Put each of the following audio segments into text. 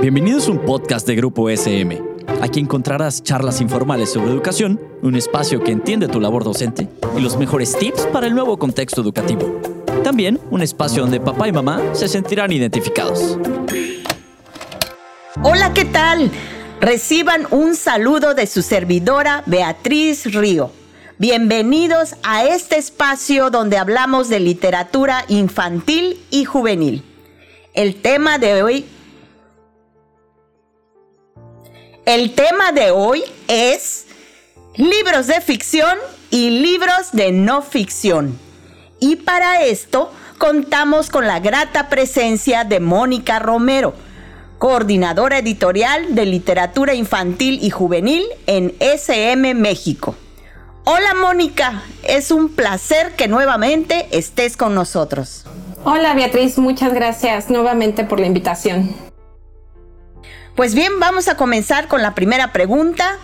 Bienvenidos a un podcast de Grupo SM. Aquí encontrarás charlas informales sobre educación, un espacio que entiende tu labor docente y los mejores tips para el nuevo contexto educativo. También un espacio donde papá y mamá se sentirán identificados. Hola, ¿qué tal? Reciban un saludo de su servidora Beatriz Río. Bienvenidos a este espacio donde hablamos de literatura infantil y juvenil. El tema de hoy El tema de hoy es libros de ficción y libros de no ficción. Y para esto contamos con la grata presencia de Mónica Romero, coordinadora editorial de literatura infantil y juvenil en SM México. Hola Mónica, es un placer que nuevamente estés con nosotros. Hola Beatriz, muchas gracias nuevamente por la invitación. Pues bien, vamos a comenzar con la primera pregunta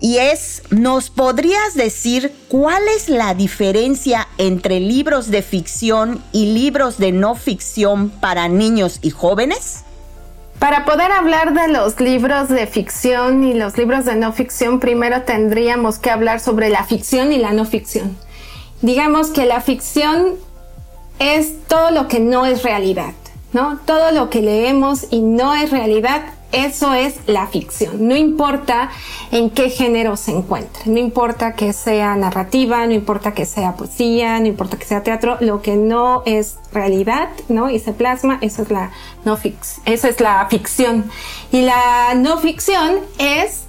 y es, ¿nos podrías decir cuál es la diferencia entre libros de ficción y libros de no ficción para niños y jóvenes? Para poder hablar de los libros de ficción y los libros de no ficción, primero tendríamos que hablar sobre la ficción y la no ficción. Digamos que la ficción es todo lo que no es realidad, ¿no? Todo lo que leemos y no es realidad eso es la ficción. No importa en qué género se encuentre, no importa que sea narrativa, no importa que sea poesía, no importa que sea teatro, lo que no es realidad, ¿no? Y se plasma, eso es la no esa es la ficción. Y la no ficción es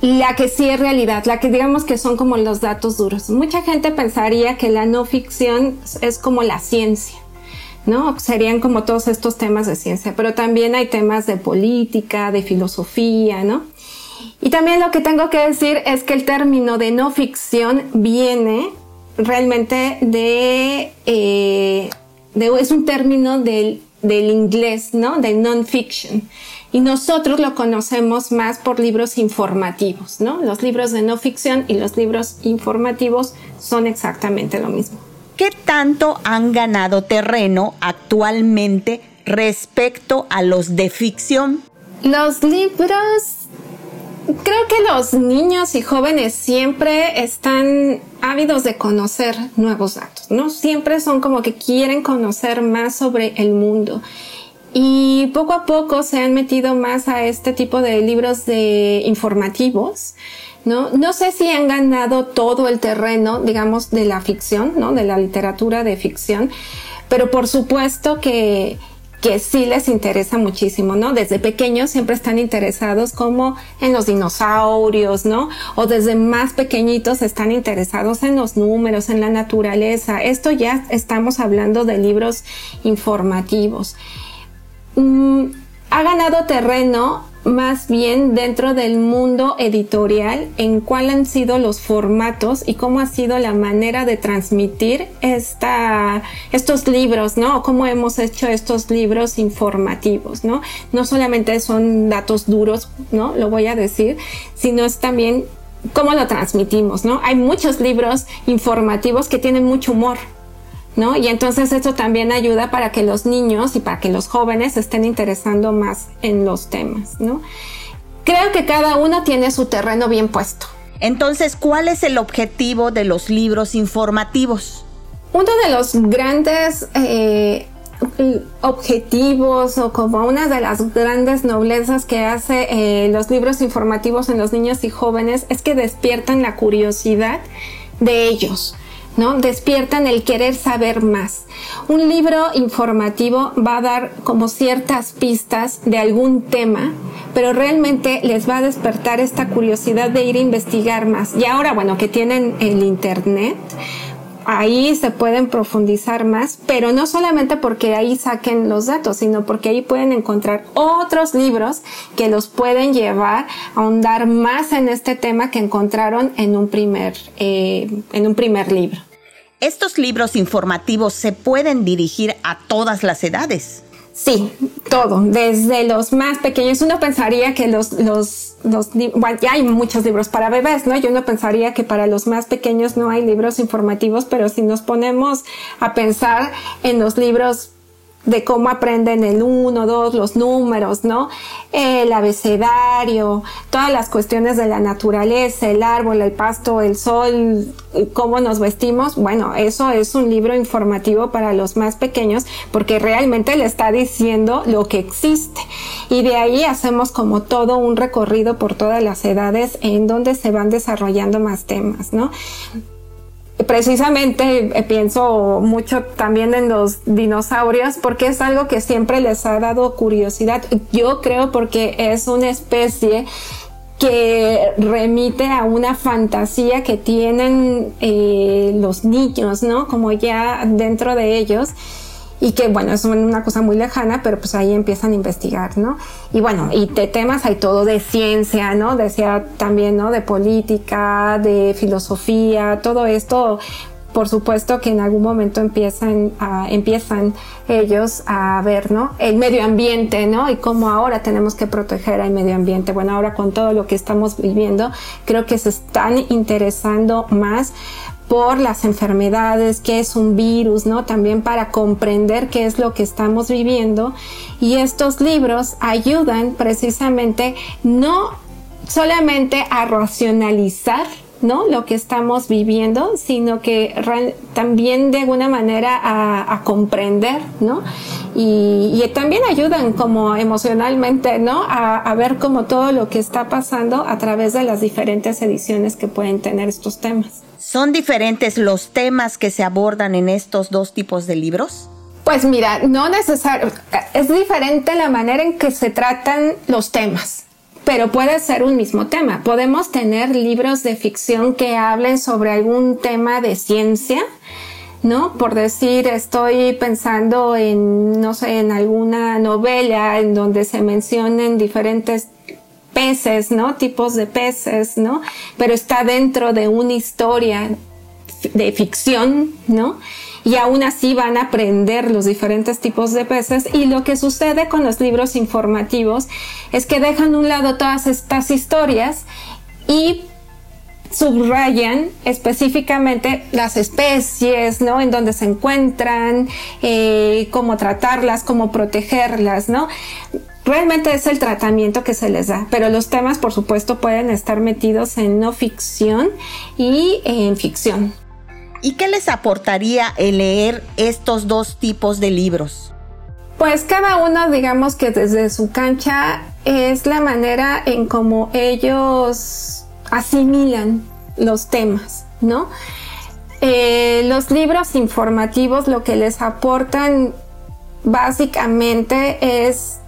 la que sí es realidad, la que digamos que son como los datos duros. Mucha gente pensaría que la no ficción es como la ciencia. ¿No? Serían como todos estos temas de ciencia, pero también hay temas de política, de filosofía, ¿no? Y también lo que tengo que decir es que el término de no ficción viene realmente de, eh, es un término del, del inglés, ¿no? De non-fiction. Y nosotros lo conocemos más por libros informativos, ¿no? Los libros de no ficción y los libros informativos son exactamente lo mismo. ¿Qué tanto han ganado terreno actualmente respecto a los de ficción? Los libros creo que los niños y jóvenes siempre están ávidos de conocer nuevos datos, ¿no? Siempre son como que quieren conocer más sobre el mundo. Y poco a poco se han metido más a este tipo de libros de informativos ¿no? No sé si han ganado todo el terreno, digamos, de la ficción, ¿no? De la literatura de ficción, pero por supuesto que, que sí les interesa muchísimo, ¿no? Desde pequeños siempre están interesados como en los dinosaurios, ¿no? O desde más pequeñitos están interesados en los números, en la naturaleza. Esto ya estamos hablando de libros informativos. Mm, ha ganado terreno más bien dentro del mundo editorial en cuál han sido los formatos y cómo ha sido la manera de transmitir esta, estos libros, ¿no? Cómo hemos hecho estos libros informativos, ¿no? No solamente son datos duros, ¿no? Lo voy a decir, sino es también cómo lo transmitimos, ¿no? Hay muchos libros informativos que tienen mucho humor, ¿no? Y entonces esto también ayuda para que los niños y para que los jóvenes estén interesando más en los temas, ¿no? Creo que cada uno tiene su terreno bien puesto. Entonces, ¿cuál es el objetivo de los libros informativos? Uno de los grandes eh, objetivos o como una de las grandes noblezas que hace eh, los libros informativos en los niños y jóvenes es que despiertan la curiosidad de ellos. ¿No? Despiertan el querer saber más. Un libro informativo va a dar como ciertas pistas de algún tema, pero realmente les va a despertar esta curiosidad de ir a investigar más. Y ahora, bueno, que tienen el Internet, ahí se pueden profundizar más, pero no solamente porque ahí saquen los datos, sino porque ahí pueden encontrar otros libros que los pueden llevar a ahondar más en este tema que encontraron en un primer, eh, en un primer libro. ¿Estos libros informativos se pueden dirigir a todas las edades? Sí, todo, desde los más pequeños. Uno pensaría que los, los, los bueno, ya hay muchos libros para bebés, ¿no? Yo uno pensaría que para los más pequeños no hay libros informativos, pero si nos ponemos a pensar en los libros de cómo aprenden el uno, dos, los números, ¿no? El abecedario, todas las cuestiones de la naturaleza, el árbol, el pasto, el sol, cómo nos vestimos. Bueno, eso es un libro informativo para los más pequeños porque realmente le está diciendo lo que existe. Y de ahí hacemos como todo un recorrido por todas las edades en donde se van desarrollando más temas, ¿no? Precisamente eh, pienso mucho también en los dinosaurios porque es algo que siempre les ha dado curiosidad. Yo creo porque es una especie que remite a una fantasía que tienen eh, los niños, ¿no? Como ya dentro de ellos y que bueno, es una cosa muy lejana, pero pues ahí empiezan a investigar, ¿no? Y bueno, y de temas hay todo de ciencia, ¿no? Decía también, ¿no? De política, de filosofía, todo esto, por supuesto que en algún momento empiezan, a, empiezan ellos a ver, ¿no? El medio ambiente, ¿no? Y cómo ahora tenemos que proteger al medio ambiente. Bueno, ahora con todo lo que estamos viviendo, creo que se están interesando más por las enfermedades, qué es un virus, ¿no? También para comprender qué es lo que estamos viviendo. Y estos libros ayudan precisamente no solamente a racionalizar ¿no? Lo que estamos viviendo, sino que también de alguna manera a, comprender, ¿no? Y, también ayudan como emocionalmente, ¿no? A, ver como todo lo que está pasando a través de las diferentes ediciones que pueden tener estos temas. ¿Son diferentes los temas que se abordan en estos dos tipos de libros? Pues mira, no necesario, es diferente la manera en que se tratan los temas, pero puede ser un mismo tema. Podemos tener libros de ficción que hablen sobre algún tema de ciencia, ¿no? Por decir, estoy pensando en, no sé, en alguna novela en donde se mencionen diferentes peces, ¿no? Tipos de peces, ¿no? Pero está dentro de una historia de ficción, ¿no? Y aún así van a aprender los diferentes tipos de peces. Y lo que sucede con los libros informativos es que dejan a un lado todas estas historias y subrayan específicamente las especies, ¿no? En donde se encuentran, eh, cómo tratarlas, cómo protegerlas, ¿no? Realmente es el tratamiento que se les da, pero los temas por supuesto pueden estar metidos en no ficción y en ficción. ¿Y qué les aportaría el leer estos dos tipos de libros? Pues cada uno, digamos que desde su cancha es la manera en cómo ellos asimilan los temas, ¿no? Eh, los libros informativos lo que les aportan básicamente es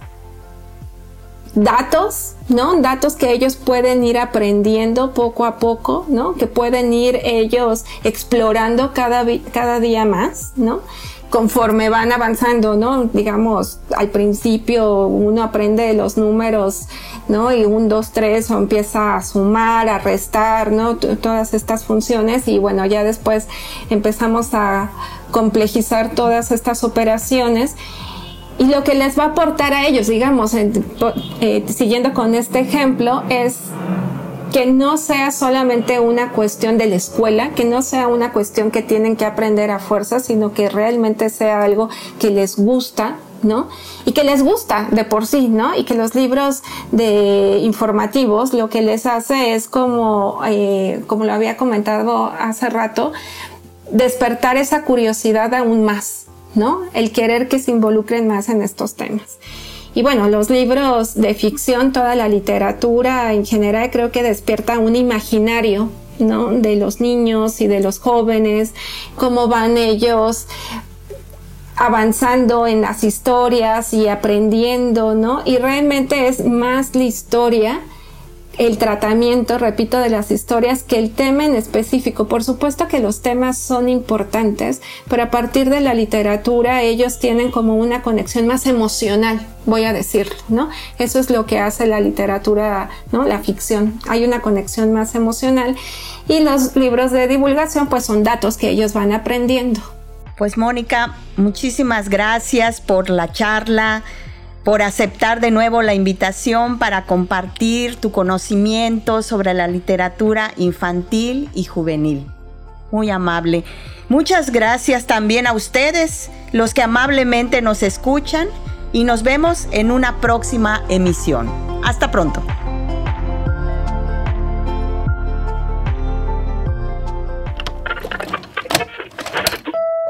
datos, ¿no? Datos que ellos pueden ir aprendiendo poco a poco, ¿no? Que pueden ir ellos explorando cada, cada día más, ¿no? Conforme van avanzando, ¿no? Digamos, al principio uno aprende los números, ¿no? Y un, dos, tres, o empieza a sumar, a restar, ¿no? todas estas funciones y bueno, ya después empezamos a complejizar todas estas operaciones y lo que les va a aportar a ellos, digamos, eh, siguiendo con este ejemplo, es que no sea solamente una cuestión de la escuela, que no sea una cuestión que tienen que aprender a fuerza, sino que realmente sea algo que les gusta, ¿no? Y que les gusta de por sí, ¿no? Y que los libros de informativos lo que les hace es como, eh, como lo había comentado hace rato, despertar esa curiosidad aún más, ¿no? El querer que se involucren más en estos temas. Y bueno, los libros de ficción, toda la literatura en general creo que despierta un imaginario, ¿no? De los niños y de los jóvenes, cómo van ellos avanzando en las historias y aprendiendo, ¿no? Y realmente es más la historia el tratamiento, repito, de las historias que el tema en específico. Por supuesto que los temas son importantes, pero a partir de la literatura ellos tienen como una conexión más emocional, voy a decir, ¿no? Eso es lo que hace la literatura, ¿no? La ficción. Hay una conexión más emocional y los libros de divulgación pues son datos que ellos van aprendiendo. Pues Mónica, muchísimas gracias por la charla por aceptar de nuevo la invitación para compartir tu conocimiento sobre la literatura infantil y juvenil. muy amable. Muchas gracias también a ustedes, los que amablemente nos escuchan, y nos vemos en una próxima emisión. Hasta pronto.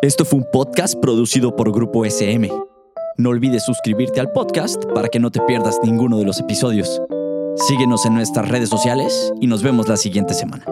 Esto fue un podcast producido por Grupo SM. No olvides suscribirte al podcast para que no te pierdas ninguno de los episodios. Síguenos en nuestras redes sociales y nos vemos la siguiente semana.